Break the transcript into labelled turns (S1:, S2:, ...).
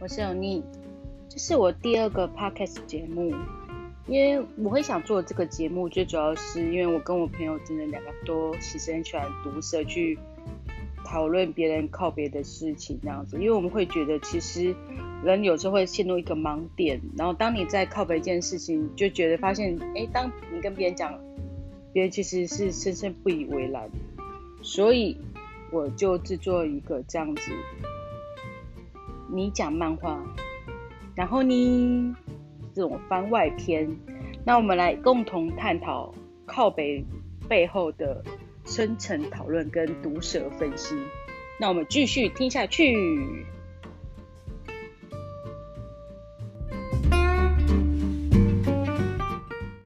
S1: 我是有妮，这是我第二个 podcast 节目。因为我会想做这个节目，最主要是因为我跟我朋友真的两个都其实很喜欢毒舌去讨论别人靠别的事情这样子。因为我们会觉得，其实人有时候会陷入一个盲点，然后当你在靠别一件事情，就觉得发现，哎，当你跟别人讲，别人其实是深深不以为然。所以我就制作一个这样子。你讲漫画，然后呢，这种番外篇，那我们来共同探讨靠北背后的深层讨论跟毒舌分析。那我们继续听下去。